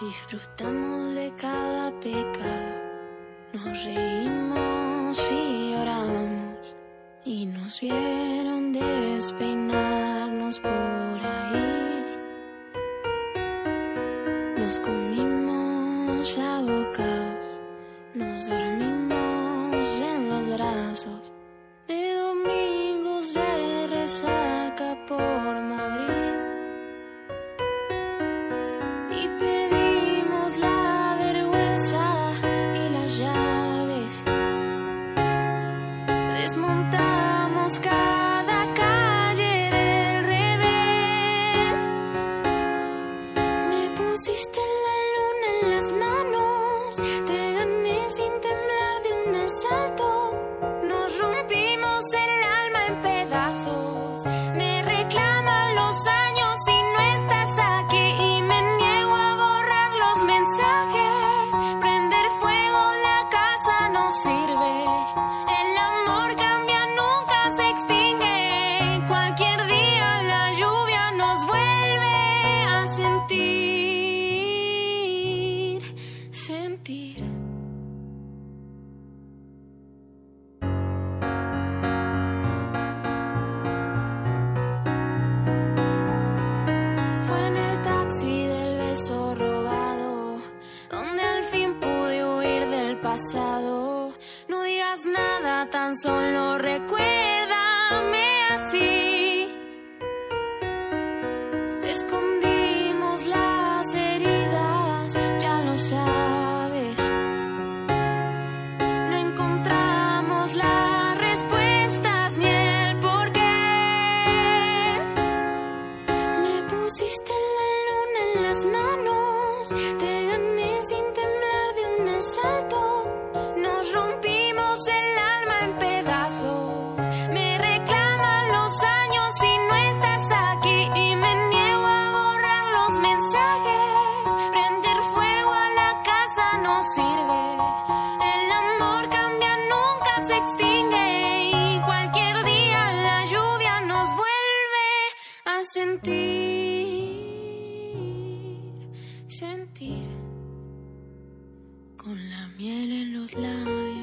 Disfrutamos de cada pecado, nos reímos y lloramos. Y nos vieron despeinarnos por ahí. Nos comimos a bocados, nos dormimos en los brazos. De domingos de resaca por Cada calle del revés. Me pusiste la luna en las manos. Te gané sin temblar de un asalto. Nos rompimos el alma en pedazos. Me reclaman los años taxi del beso robado, donde al fin pude huir del pasado. No digas nada, tan solo recuérdame así. Escondimos las heridas, ya lo sabes. No encontramos las respuestas ni el porqué. Me pusiste las manos, te gané sin temblar de un asalto. Nos rompimos el alma en pedazos. Me reclaman los años y no estás aquí. Y me niego a borrar los mensajes. Prender fuego a la casa no sirve. El amor cambia, nunca se extingue. Y cualquier día la lluvia nos vuelve a sentir, miel en los labios.